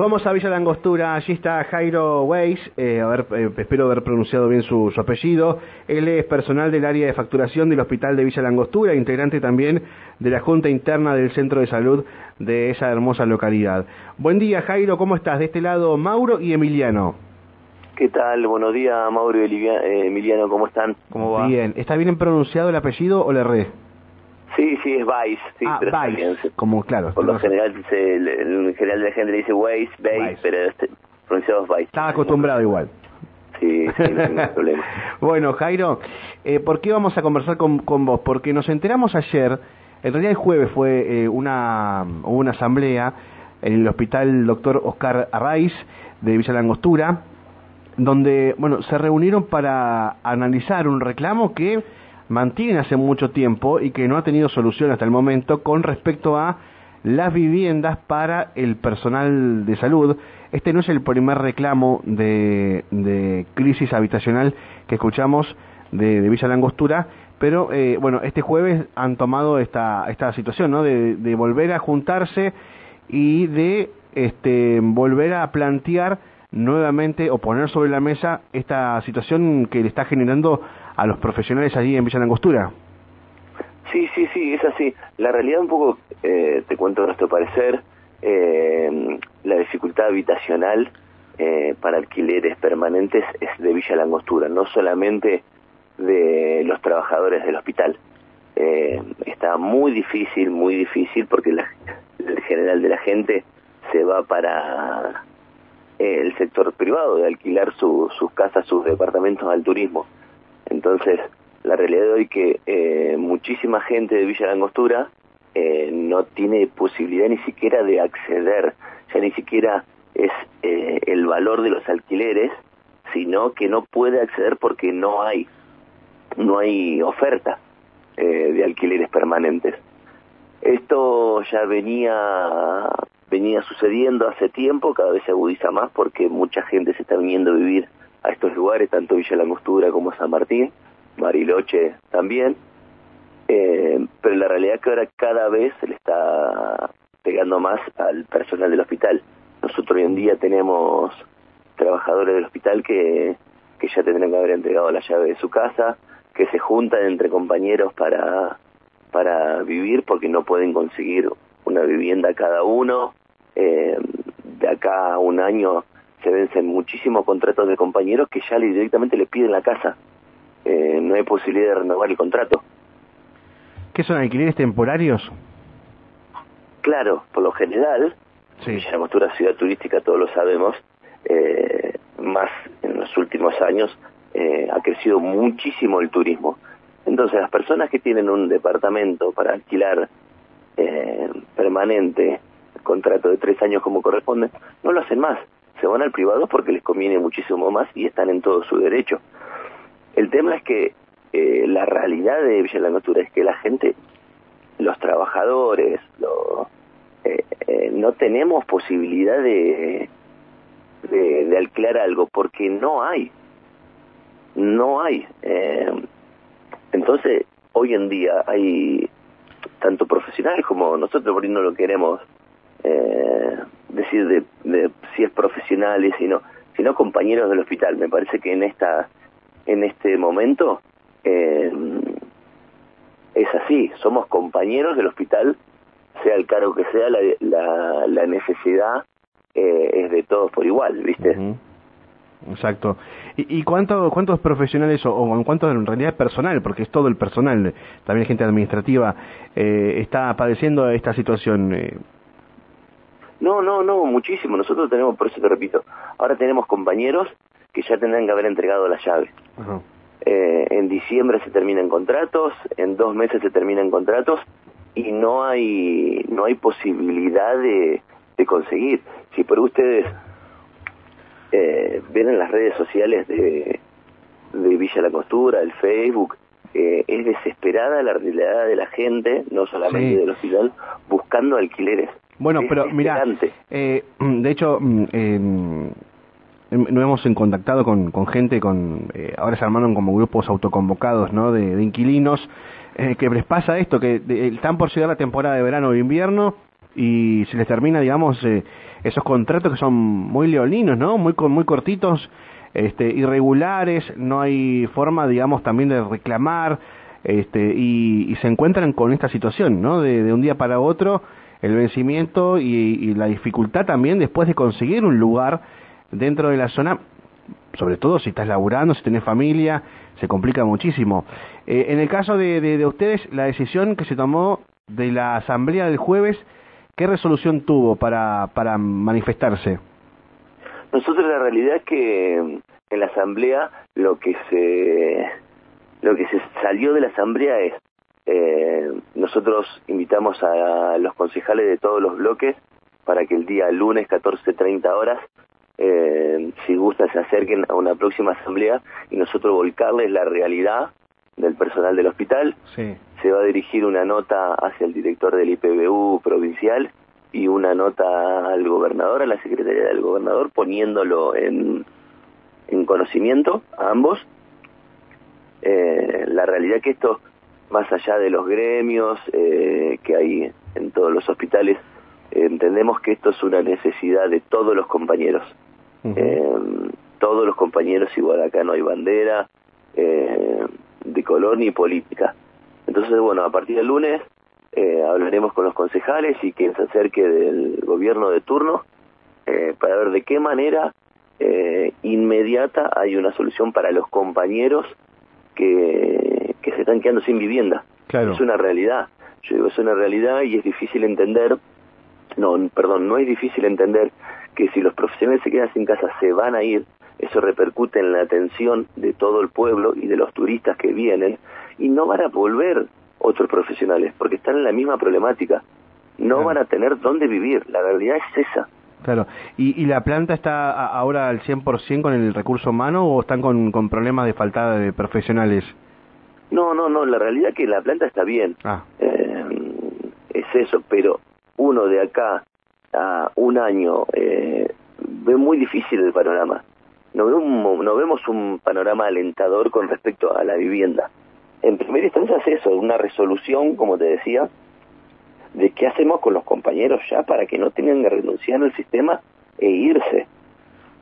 Nos vamos a Villa Langostura, allí está Jairo Weiss, eh, a ver, eh, espero haber pronunciado bien su, su, apellido. Él es personal del área de facturación del Hospital de Villa Langostura, integrante también de la Junta Interna del Centro de Salud de esa hermosa localidad. Buen día Jairo, ¿cómo estás? De este lado Mauro y Emiliano. ¿Qué tal? Buenos días Mauro y eh, Emiliano, ¿cómo están? ¿Cómo va? Bien, ¿está bien pronunciado el apellido o le erré? Sí, sí, es Vice. Sí, ah, pero Vice, como claro. Por lo general, dice, en general la gente le dice Weiss, Vice, pero este, pronunciado es Vice. Estaba acostumbrado igual. Sí, sí, no hay problema. bueno, Jairo, eh, ¿por qué vamos a conversar con, con, vos? Porque nos enteramos ayer, en realidad el jueves fue eh, una, una asamblea en el hospital doctor Oscar Arraiz de Villa Langostura, donde, bueno, se reunieron para analizar un reclamo que mantiene hace mucho tiempo y que no ha tenido solución hasta el momento con respecto a las viviendas para el personal de salud. Este no es el primer reclamo de, de crisis habitacional que escuchamos de, de Villa Langostura, pero eh, bueno, este jueves han tomado esta, esta situación, ¿no? De, de volver a juntarse y de este, volver a plantear nuevamente o poner sobre la mesa esta situación que le está generando a los profesionales allí en Villa Langostura. Sí, sí, sí, es así. La realidad un poco, eh, te cuento nuestro parecer, eh, la dificultad habitacional eh, para alquileres permanentes es de Villa Langostura, no solamente de los trabajadores del hospital. Eh, está muy difícil, muy difícil, porque la, el general de la gente se va para el sector privado de alquilar su, sus casas, sus departamentos al turismo. Entonces, la realidad de hoy que eh, muchísima gente de Villa Langostura eh, no tiene posibilidad ni siquiera de acceder, ya ni siquiera es eh, el valor de los alquileres, sino que no puede acceder porque no hay, no hay oferta eh, de alquileres permanentes. Esto ya venía venía sucediendo hace tiempo, cada vez se agudiza más porque mucha gente se está viniendo a vivir a estos lugares, tanto Villa Langostura como San Martín, Mariloche también, eh, pero la realidad es que ahora cada vez se le está pegando más al personal del hospital. Nosotros hoy en día tenemos trabajadores del hospital que, que ya tendrán que haber entregado la llave de su casa, que se juntan entre compañeros para, para vivir porque no pueden conseguir una vivienda cada uno. Eh, de acá a un año se vencen muchísimos contratos de compañeros que ya directamente le piden la casa. Eh, no hay posibilidad de renovar el contrato. ¿Qué son alquileres temporarios? Claro, por lo general, Sí. Villa Langostura ciudad turística, todos lo sabemos, eh, más en los últimos años eh, ha crecido muchísimo el turismo. Entonces, las personas que tienen un departamento para alquilar permanente, contrato de tres años como corresponde, no lo hacen más. Se van al privado porque les conviene muchísimo más y están en todo su derecho. El tema es que eh, la realidad de Villa Langostura es que la gente, los trabajadores, los, eh, eh, no tenemos posibilidad de, de, alquilar algo porque no hay. No hay. Eh, entonces, hoy en día hay tanto profesionales como nosotros por no lo queremos eh, decir de, de, si es profesionales sino sino compañeros del hospital me parece que en esta en este momento eh, es así somos compañeros del hospital sea el cargo que sea la, la, la necesidad eh, es de todos por igual viste. Exacto. ¿Y, y cuánto, cuántos profesionales, o, o en cuánto en realidad personal, porque es todo el personal, también gente administrativa, eh, está padeciendo esta situación? No, no, no, muchísimo. Nosotros tenemos, por eso te repito, ahora tenemos compañeros que ya tendrán que haber entregado la llave. Eh, en diciembre se terminan contratos, en dos meses se terminan contratos y no hay no hay posibilidad de, de conseguir. Si por ustedes eh, ven en las redes sociales de, de Villa La Costura, el Facebook, eh, es desesperada la realidad de la gente, no solamente Sí. del hospital, buscando alquileres. Bueno, Es pero mira, eh, de hecho, mm, eh, nos hemos en contactado con, con gente, con eh, ahora se armaron como grupos autoconvocados, ¿no? De, de inquilinos, eh, que les pasa esto, que de- están por llegar la temporada de verano o invierno y se les termina, digamos, eh, esos contratos que son muy leoninos, ¿no? Muy, muy cortitos, este, irregulares, no hay forma, digamos, también de reclamar, este, y, se encuentran con esta situación, ¿no? De, un día para otro, el vencimiento y, la dificultad también después de conseguir un lugar dentro de la zona, sobre todo si estás laburando, si tenés familia, se complica muchísimo. Eh, en el caso de, de, ustedes, la decisión que se tomó de la asamblea del jueves, ¿qué resolución tuvo para, para manifestarse? Nosotros la realidad es que en la asamblea lo que se lo que se salió de la asamblea es eh, nosotros invitamos a los concejales de todos los bloques para que el día lunes 14.30 horas eh, si gusta se acerquen a una próxima asamblea y nosotros volcarles la realidad del personal del hospital. Se va a dirigir una nota hacia el director del IPBU provincial y una nota al gobernador, a la secretaría del gobernador, poniéndolo en, en conocimiento a ambos. Eh, la realidad que esto, más allá de los gremios eh, que hay en todos los hospitales, entendemos que esto es una necesidad de todos los compañeros. Eh, todos los compañeros, igual acá no hay bandera eh, de color ni política. Entonces, bueno, a partir del lunes eh, hablaremos con los concejales y quien se acerque del gobierno de turno para ver de qué manera inmediata hay una solución para los compañeros que, están quedando sin vivienda. Claro. Es una realidad. Yo digo, es una realidad y es difícil entender, no, perdón, no es difícil entender que si los profesionales se quedan sin casa se van a ir, eso repercute en la atención de todo el pueblo y de los turistas que vienen y no van a volver otros profesionales porque están en la misma problemática. No van a tener dónde vivir, la realidad es esa. Claro, ¿y, y la planta está ahora al 100% con el recurso humano o están con, con problemas de falta de profesionales? No, no, no, la realidad es que la planta está bien. Ah. Eh, es eso, pero uno de acá a un año eh, ve muy difícil el panorama. No, no vemos un panorama alentador con respecto a la vivienda. En primera instancia es eso, una resolución, como te decía, de qué hacemos con los compañeros ya para que no tengan que renunciar al sistema e irse.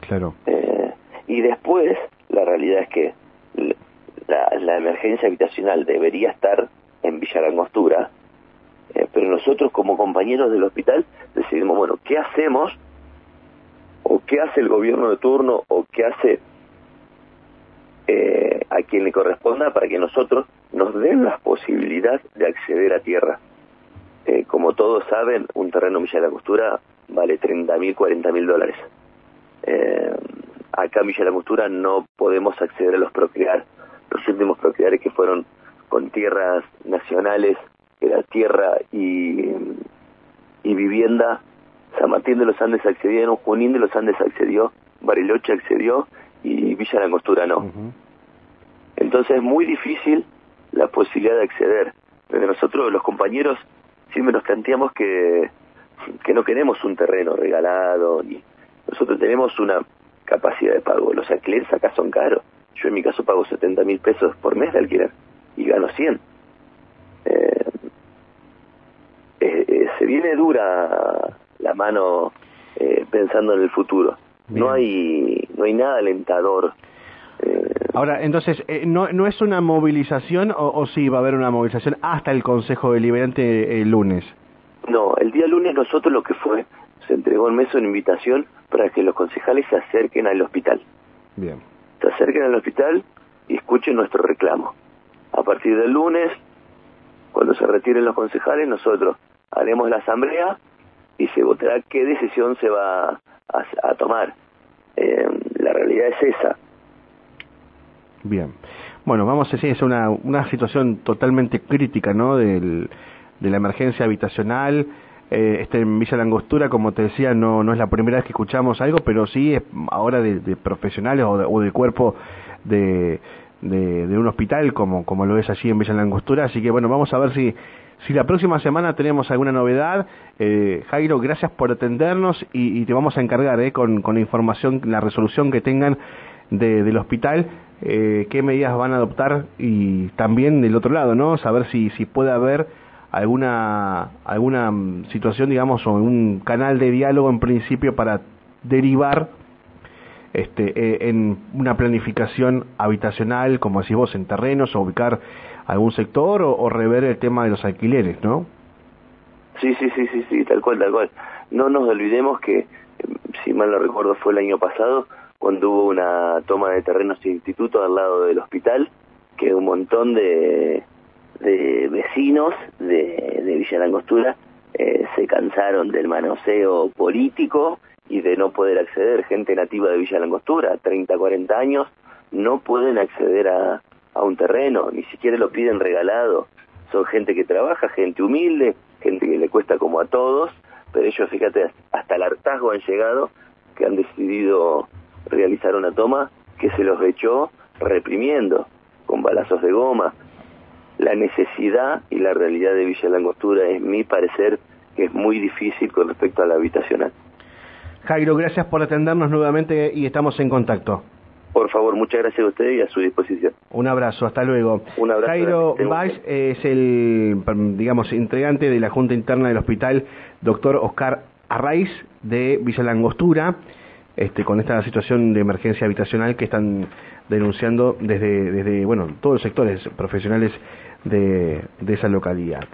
Claro. Eh, y después, la realidad es que la, emergencia habitacional debería estar en Villa Langostura, eh, pero nosotros como compañeros del hospital decidimos, bueno, ¿qué hacemos? ¿O qué hace el gobierno de turno? ¿O qué hace eh, a quien le corresponda para que nosotros nos den la posibilidad de acceder a tierra? Eh, como todos saben, un terreno en Villa de Costura vale 30 mil, 40 mil dólares. acá en Villa de Costura no podemos acceder a los procrear, los últimos procreares que fueron con tierras nacionales era tierra y, y vivienda, San Martín de los Andes accedieron, Junín de los Andes accedió, Bariloche accedió y Villa La Costura no. Entonces es muy difícil la posibilidad de acceder. Pero nosotros, los compañeros, siempre nos planteamos que, que no queremos un terreno regalado, ni nosotros tenemos una capacidad de pago. Los alquileres acá son caros. En mi caso pago 70 mil pesos por mes de alquiler y gano 100. Eh, eh, eh, se viene dura la mano eh, pensando en el futuro. No hay no hay nada alentador. Ahora, entonces, ¿no, ¿no es una movilización o, o, sí va a haber una movilización hasta el Consejo Deliberante el lunes? No, el día lunes nosotros lo que fue, se entregó el mes una invitación para que los concejales se acerquen al hospital. Bien. Se acerquen al hospital y escuchen nuestro reclamo. A partir del lunes, cuando se retiren los concejales, nosotros haremos la asamblea y se votará qué decisión se va a, tomar. Eh, la realidad es esa. Bien. Bueno, vamos a decir, es una, una situación totalmente crítica, ¿no? Del, de la emergencia habitacional. Eh, este en Villa Langostura, como te decía, no, no es la primera vez que escuchamos algo, pero sí es ahora de, profesionales o de, o de cuerpo de, de, un hospital, como, como lo es allí en Villa Langostura. Así que bueno, vamos a ver si si la próxima semana tenemos alguna novedad, eh, Jairo, gracias por atendernos y, te vamos a encargar eh, con, con, la información, la resolución que tengan de, del hospital, eh, qué medidas van a adoptar y también del otro lado, ¿no? Saber si, si puede haber alguna alguna mm, situación, digamos, o un canal de diálogo en principio para derivar este, eh, en una planificación habitacional, como decís vos, en terrenos, o ubicar algún sector, o, rever el tema de los alquileres, ¿no? Sí, sí, sí, sí, sí, tal cual, tal cual. No nos olvidemos que, si mal no recuerdo, fue el año pasado, cuando hubo una toma de terrenos de instituto al lado del hospital, que un montón de, de vecinos de, de Villa Langostura eh, se cansaron del manoseo político y de no poder acceder. Gente nativa de Villa Langostura, 30, 40 años, no pueden acceder a, a un terreno, ni siquiera lo piden regalado. Son gente que trabaja, gente humilde, gente que le cuesta como a todos, pero ellos, fíjate, hasta el hartazgo han llegado que han decidido realizar una toma que se los echó reprimiendo con balazos de goma. La necesidad y la realidad de Villa Langostura es mi parecer que es muy difícil con respecto a la habitacional. Jairo, gracias por atendernos nuevamente y estamos en contacto. Por favor, muchas gracias a usted y a su disposición. Un abrazo, hasta luego. Un abrazo. Jairo Valls es el, digamos, integrante de la Junta Interna del Hospital, doctor Oscar Arraiz de Villa Langostura, este, con esta situación de emergencia habitacional que están denunciando desde, desde bueno, todos los sectores profesionales de, de esa localidad.